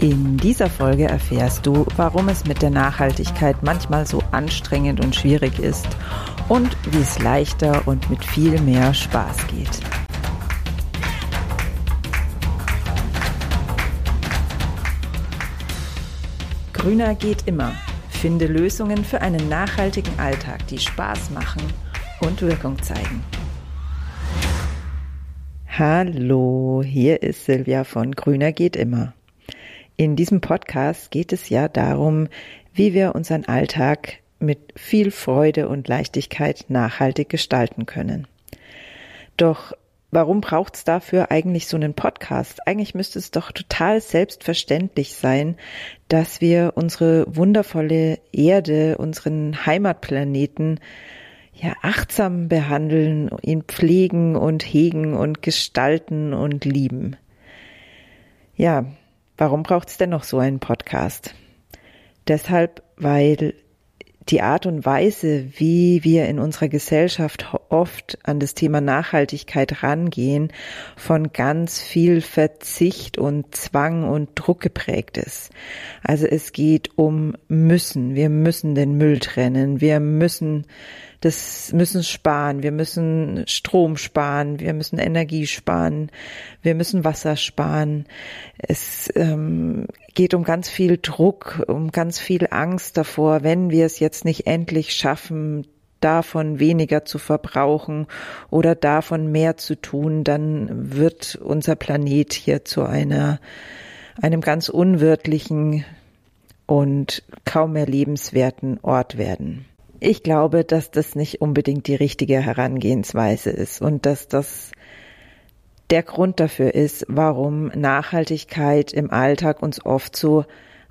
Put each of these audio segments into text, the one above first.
In dieser Folge erfährst du, warum es mit der Nachhaltigkeit manchmal so anstrengend und schwierig ist und wie es leichter und mit viel mehr Spaß geht. Grüner geht immer. Finde Lösungen für einen nachhaltigen Alltag, die Spaß machen und Wirkung zeigen. Hallo, hier ist Silvia von Grüner geht immer. In diesem Podcast geht es ja darum, wie wir unseren Alltag mit viel Freude und Leichtigkeit nachhaltig gestalten können. Doch warum braucht es dafür eigentlich so einen Podcast? Eigentlich müsste es doch total selbstverständlich sein, dass wir unsere wundervolle Erde, unseren Heimatplaneten ja achtsam behandeln, ihn pflegen und hegen und gestalten und lieben. Ja, Warum braucht es denn noch so einen Podcast? Deshalb, weil die Art und Weise, wie wir in unserer Gesellschaft oft an das Thema Nachhaltigkeit rangehen, von ganz viel Verzicht und Zwang und Druck geprägt ist. Also es geht um müssen. Wir müssen den Müll trennen. Wir müssen das müssen sparen, wir müssen Strom sparen, wir müssen Energie sparen, wir müssen Wasser sparen. Es ähm, geht um ganz viel Druck, um ganz viel Angst davor, wenn wir es jetzt nicht endlich schaffen, davon weniger zu verbrauchen oder davon mehr zu tun, dann wird unser Planet hier zu einer, einem ganz unwirtlichen und kaum mehr lebenswerten Ort werden. Ich glaube, dass das nicht unbedingt die richtige Herangehensweise ist und dass das der Grund dafür ist, warum Nachhaltigkeit im Alltag uns oft so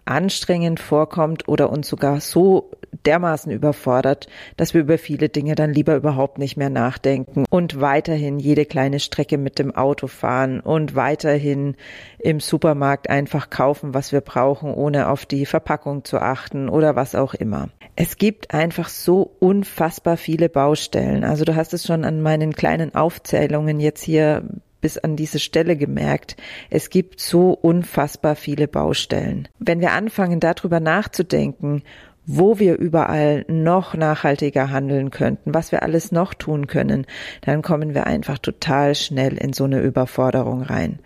anstrengend vorkommt oder uns sogar so dermaßen überfordert, dass wir über viele Dinge dann lieber überhaupt nicht mehr nachdenken und weiterhin jede kleine Strecke mit dem Auto fahren und weiterhin im Supermarkt einfach kaufen, was wir brauchen, ohne auf die Verpackung zu achten oder was auch immer. Es gibt einfach so unfassbar viele Baustellen. Also du hast es schon an meinen kleinen Aufzählungen jetzt hier bis an diese Stelle gemerkt, es gibt so unfassbar viele Baustellen. Wenn wir anfangen, darüber nachzudenken, wo wir überall noch nachhaltiger handeln könnten, was wir alles noch tun können, dann kommen wir einfach total schnell in so eine Überforderung rein.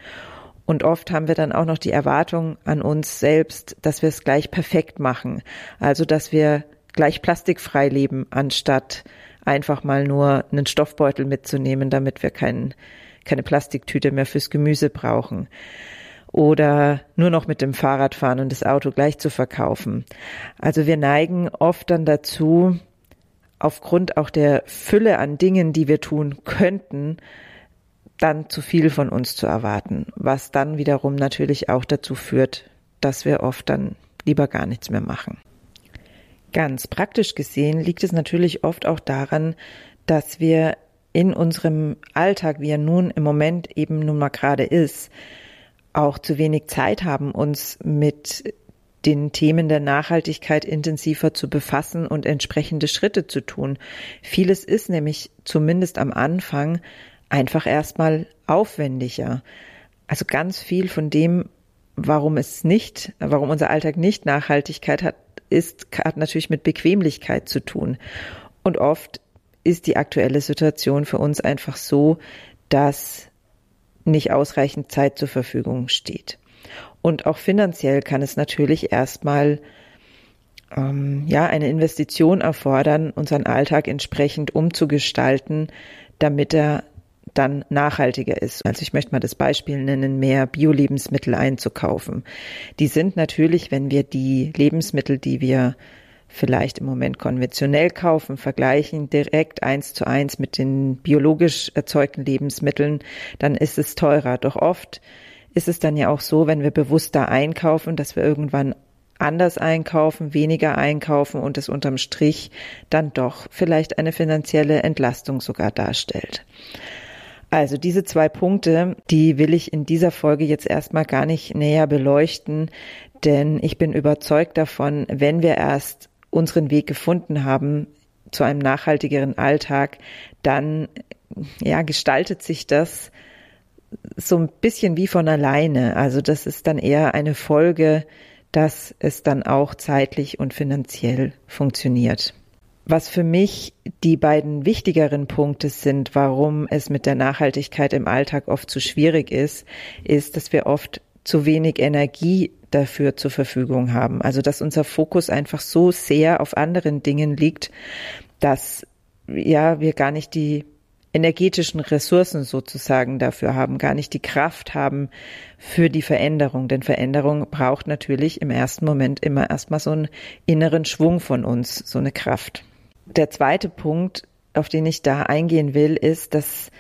Und oft haben wir dann auch noch die Erwartung an uns selbst, dass wir es gleich perfekt machen. Also, dass wir gleich plastikfrei leben, anstatt einfach mal nur einen Stoffbeutel mitzunehmen, damit wir keinen keine Plastiktüte mehr fürs Gemüse brauchen oder nur noch mit dem Fahrrad fahren und das Auto gleich zu verkaufen. Also wir neigen oft dann dazu, aufgrund auch der Fülle an Dingen, die wir tun könnten, dann zu viel von uns zu erwarten, was dann wiederum natürlich auch dazu führt, dass wir oft dann lieber gar nichts mehr machen. Ganz praktisch gesehen liegt es natürlich oft auch daran, dass wir in unserem Alltag, wie er nun im Moment eben nun mal gerade ist, auch zu wenig Zeit haben, uns mit den Themen der Nachhaltigkeit intensiver zu befassen und entsprechende Schritte zu tun. Vieles ist nämlich zumindest am Anfang einfach erstmal aufwendiger. Also ganz viel von dem, warum es nicht, warum unser Alltag nicht Nachhaltigkeit hat, ist, hat natürlich mit Bequemlichkeit zu tun. Und oft ist die aktuelle Situation für uns einfach so, dass nicht ausreichend Zeit zur Verfügung steht. Und auch finanziell kann es natürlich erstmal ähm, ja eine Investition erfordern, unseren Alltag entsprechend umzugestalten, damit er dann nachhaltiger ist. Also ich möchte mal das Beispiel nennen, mehr Bio-Lebensmittel einzukaufen. Die sind natürlich, wenn wir die Lebensmittel, die wir vielleicht im Moment konventionell kaufen, vergleichen direkt eins zu eins mit den biologisch erzeugten Lebensmitteln, dann ist es teurer. Doch oft ist es dann ja auch so, wenn wir bewusster einkaufen, dass wir irgendwann anders einkaufen, weniger einkaufen und es unterm Strich dann doch vielleicht eine finanzielle Entlastung sogar darstellt. Also diese zwei Punkte, die will ich in dieser Folge jetzt erstmal gar nicht näher beleuchten, denn ich bin überzeugt davon, wenn wir erst unseren Weg gefunden haben zu einem nachhaltigeren Alltag, dann ja, gestaltet sich das so ein bisschen wie von alleine. Also das ist dann eher eine Folge, dass es dann auch zeitlich und finanziell funktioniert. Was für mich die beiden wichtigeren Punkte sind, warum es mit der Nachhaltigkeit im Alltag oft zu schwierig ist, ist, dass wir oft zu wenig Energie dafür zur Verfügung haben. Also dass unser Fokus einfach so sehr auf anderen Dingen liegt, dass ja wir gar nicht die energetischen Ressourcen sozusagen dafür haben, gar nicht die Kraft haben für die Veränderung. Denn Veränderung braucht natürlich im ersten Moment immer erstmal so einen inneren Schwung von uns, so eine Kraft. Der zweite Punkt, auf den ich da eingehen will, ist, dass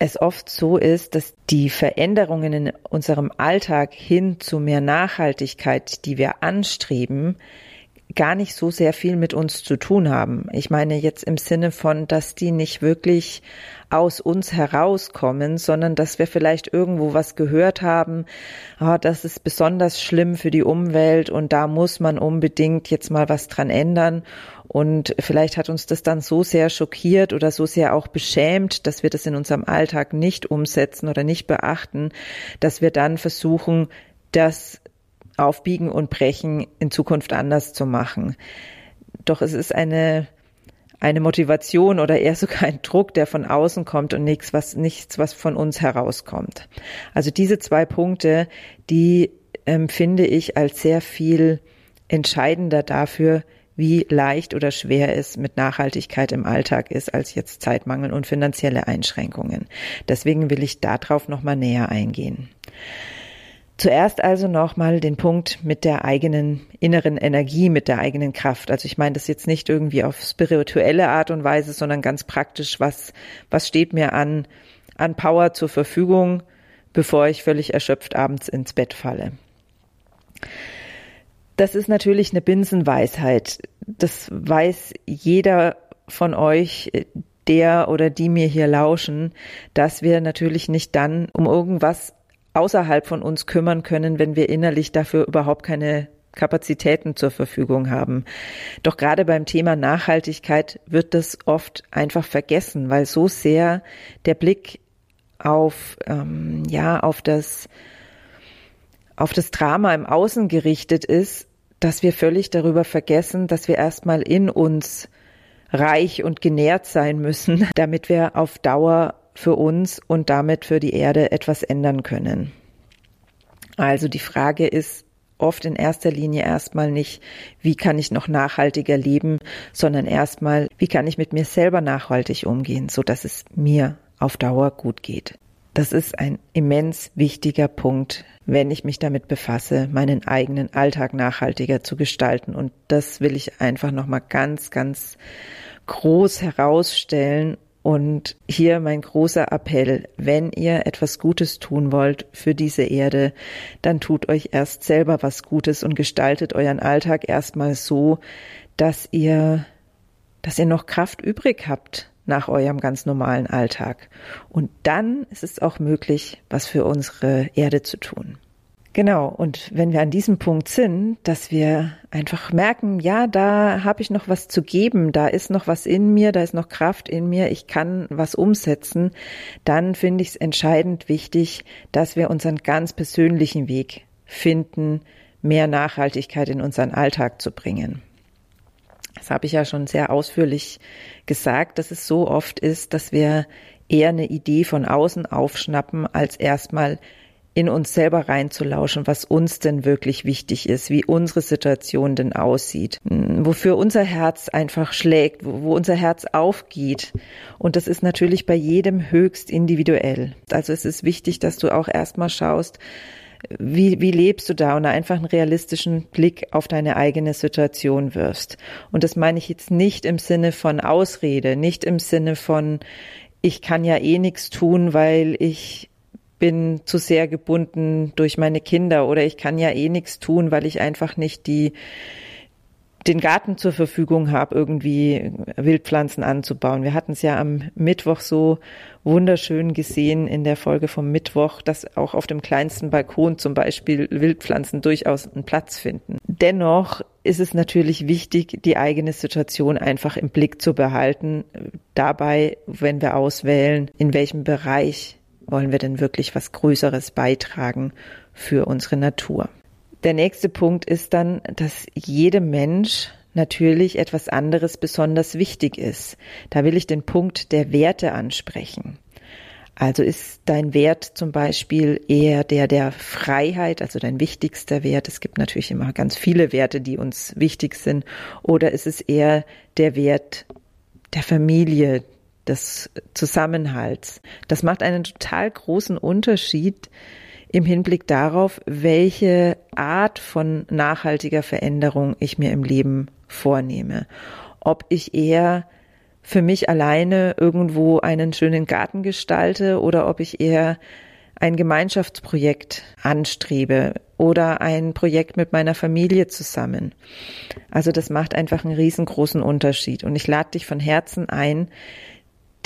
es oft so ist, dass die Veränderungen in unserem Alltag hin zu mehr Nachhaltigkeit, die wir anstreben, gar nicht so sehr viel mit uns zu tun haben. Ich meine jetzt im Sinne von, dass die nicht wirklich aus uns herauskommen, sondern dass wir vielleicht irgendwo was gehört haben, ah, das ist besonders schlimm für die Umwelt und da muss man unbedingt jetzt mal was dran ändern. Und vielleicht hat uns das dann so sehr schockiert oder so sehr auch beschämt, dass wir das in unserem Alltag nicht umsetzen oder nicht beachten, dass wir dann versuchen, das Aufbiegen und Brechen in Zukunft anders zu machen. Doch es ist eine, eine Motivation oder eher sogar ein Druck, der von außen kommt und nichts, was, nichts, was von uns herauskommt. Also diese zwei Punkte, die empfinde ähm, ich als sehr viel entscheidender dafür, wie leicht oder schwer es mit Nachhaltigkeit im Alltag ist, als jetzt Zeitmangel und finanzielle Einschränkungen. Deswegen will ich darauf nochmal näher eingehen. Zuerst also nochmal den Punkt mit der eigenen inneren Energie, mit der eigenen Kraft. Also ich meine das jetzt nicht irgendwie auf spirituelle Art und Weise, sondern ganz praktisch, was, was steht mir an, an Power zur Verfügung, bevor ich völlig erschöpft abends ins Bett falle. Das ist natürlich eine Binsenweisheit. Das weiß jeder von euch, der oder die mir hier lauschen, dass wir natürlich nicht dann um irgendwas außerhalb von uns kümmern können, wenn wir innerlich dafür überhaupt keine Kapazitäten zur Verfügung haben. Doch gerade beim Thema Nachhaltigkeit wird das oft einfach vergessen, weil so sehr der Blick auf ähm, ja auf das auf das Drama im Außen gerichtet ist, dass wir völlig darüber vergessen, dass wir erstmal in uns reich und genährt sein müssen, damit wir auf Dauer für uns und damit für die Erde etwas ändern können. Also die Frage ist oft in erster Linie erstmal nicht, wie kann ich noch nachhaltiger leben, sondern erstmal, wie kann ich mit mir selber nachhaltig umgehen, so dass es mir auf Dauer gut geht. Das ist ein immens wichtiger Punkt, wenn ich mich damit befasse, meinen eigenen Alltag nachhaltiger zu gestalten. Und das will ich einfach nochmal ganz, ganz groß herausstellen und hier mein großer Appell, wenn ihr etwas Gutes tun wollt für diese Erde, dann tut euch erst selber was Gutes und gestaltet euren Alltag erstmal so, dass ihr, dass ihr noch Kraft übrig habt nach eurem ganz normalen Alltag. Und dann ist es auch möglich, was für unsere Erde zu tun. Genau, und wenn wir an diesem Punkt sind, dass wir einfach merken, ja, da habe ich noch was zu geben, da ist noch was in mir, da ist noch Kraft in mir, ich kann was umsetzen, dann finde ich es entscheidend wichtig, dass wir unseren ganz persönlichen Weg finden, mehr Nachhaltigkeit in unseren Alltag zu bringen. Das habe ich ja schon sehr ausführlich gesagt, dass es so oft ist, dass wir eher eine Idee von außen aufschnappen, als erstmal in uns selber reinzulauschen, was uns denn wirklich wichtig ist, wie unsere Situation denn aussieht, hm, wofür unser Herz einfach schlägt, wo, wo unser Herz aufgeht. Und das ist natürlich bei jedem höchst individuell. Also es ist wichtig, dass du auch erstmal schaust, wie, wie lebst du da und einfach einen realistischen Blick auf deine eigene Situation wirfst. Und das meine ich jetzt nicht im Sinne von Ausrede, nicht im Sinne von, ich kann ja eh nichts tun, weil ich bin zu sehr gebunden durch meine Kinder oder ich kann ja eh nichts tun, weil ich einfach nicht die den Garten zur Verfügung habe, irgendwie Wildpflanzen anzubauen. Wir hatten es ja am Mittwoch so wunderschön gesehen in der Folge vom Mittwoch, dass auch auf dem kleinsten Balkon zum Beispiel Wildpflanzen durchaus einen Platz finden. Dennoch ist es natürlich wichtig, die eigene Situation einfach im Blick zu behalten. Dabei, wenn wir auswählen, in welchem Bereich wollen wir denn wirklich was Größeres beitragen für unsere Natur. Der nächste Punkt ist dann, dass jedem Mensch natürlich etwas anderes besonders wichtig ist. Da will ich den Punkt der Werte ansprechen. Also ist dein Wert zum Beispiel eher der der Freiheit, also dein wichtigster Wert. Es gibt natürlich immer ganz viele Werte, die uns wichtig sind. Oder ist es eher der Wert der Familie, des Zusammenhalts? Das macht einen total großen Unterschied im Hinblick darauf, welche Art von nachhaltiger Veränderung ich mir im Leben vornehme. Ob ich eher für mich alleine irgendwo einen schönen Garten gestalte oder ob ich eher ein Gemeinschaftsprojekt anstrebe oder ein Projekt mit meiner Familie zusammen. Also das macht einfach einen riesengroßen Unterschied. Und ich lade dich von Herzen ein,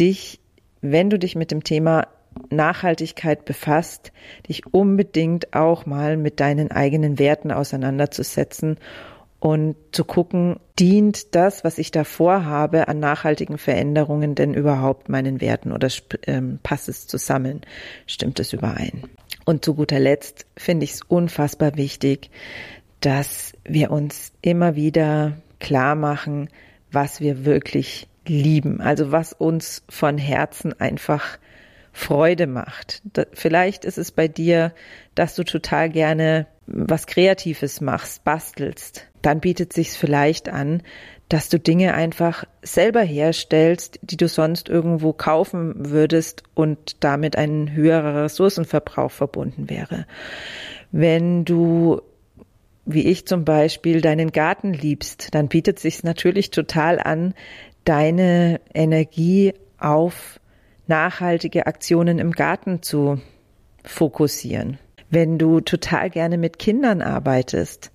dich, wenn du dich mit dem Thema Nachhaltigkeit befasst, dich unbedingt auch mal mit deinen eigenen Werten auseinanderzusetzen und zu gucken, dient das, was ich da vorhabe, an nachhaltigen Veränderungen denn überhaupt meinen Werten oder ähm, passt es zusammen? Stimmt es überein? Und zu guter Letzt finde ich es unfassbar wichtig, dass wir uns immer wieder klar machen, was wir wirklich lieben, also was uns von Herzen einfach Freude macht. vielleicht ist es bei dir, dass du total gerne was Kreatives machst, bastelst. Dann bietet sich's vielleicht an, dass du Dinge einfach selber herstellst, die du sonst irgendwo kaufen würdest und damit ein höherer Ressourcenverbrauch verbunden wäre. Wenn du wie ich zum Beispiel deinen Garten liebst, dann bietet sich's natürlich total an, deine Energie auf nachhaltige Aktionen im Garten zu fokussieren. Wenn du total gerne mit Kindern arbeitest,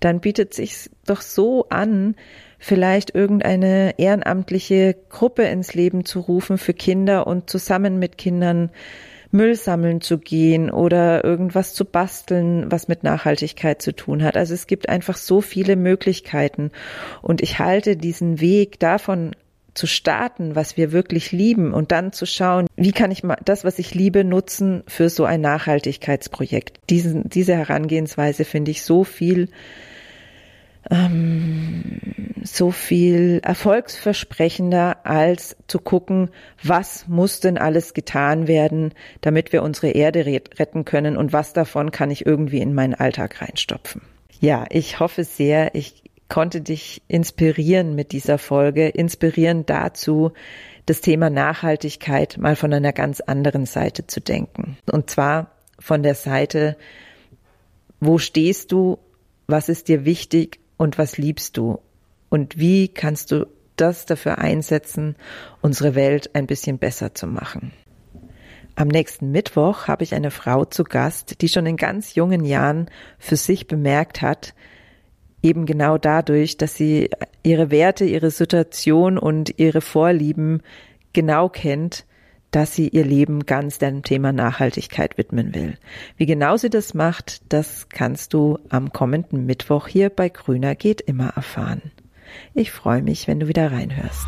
dann bietet sich doch so an, vielleicht irgendeine ehrenamtliche Gruppe ins Leben zu rufen für Kinder und zusammen mit Kindern Müll sammeln zu gehen oder irgendwas zu basteln, was mit Nachhaltigkeit zu tun hat. Also es gibt einfach so viele Möglichkeiten und ich halte diesen Weg davon zu starten, was wir wirklich lieben und dann zu schauen, wie kann ich das, was ich liebe, nutzen für so ein Nachhaltigkeitsprojekt. Diesen, diese Herangehensweise finde ich so viel, ähm, so viel erfolgsversprechender, als zu gucken, was muss denn alles getan werden, damit wir unsere Erde retten können und was davon kann ich irgendwie in meinen Alltag reinstopfen. Ja, ich hoffe sehr, ich konnte dich inspirieren mit dieser Folge, inspirieren dazu, das Thema Nachhaltigkeit mal von einer ganz anderen Seite zu denken. Und zwar von der Seite, wo stehst du, was ist dir wichtig und was liebst du? Und wie kannst du das dafür einsetzen, unsere Welt ein bisschen besser zu machen? Am nächsten Mittwoch habe ich eine Frau zu Gast, die schon in ganz jungen Jahren für sich bemerkt hat, eben genau dadurch, dass sie ihre Werte, ihre Situation und ihre Vorlieben genau kennt, dass sie ihr Leben ganz dem Thema Nachhaltigkeit widmen will. Wie genau sie das macht, das kannst du am kommenden Mittwoch hier bei Grüner geht immer erfahren. Ich freue mich, wenn du wieder reinhörst.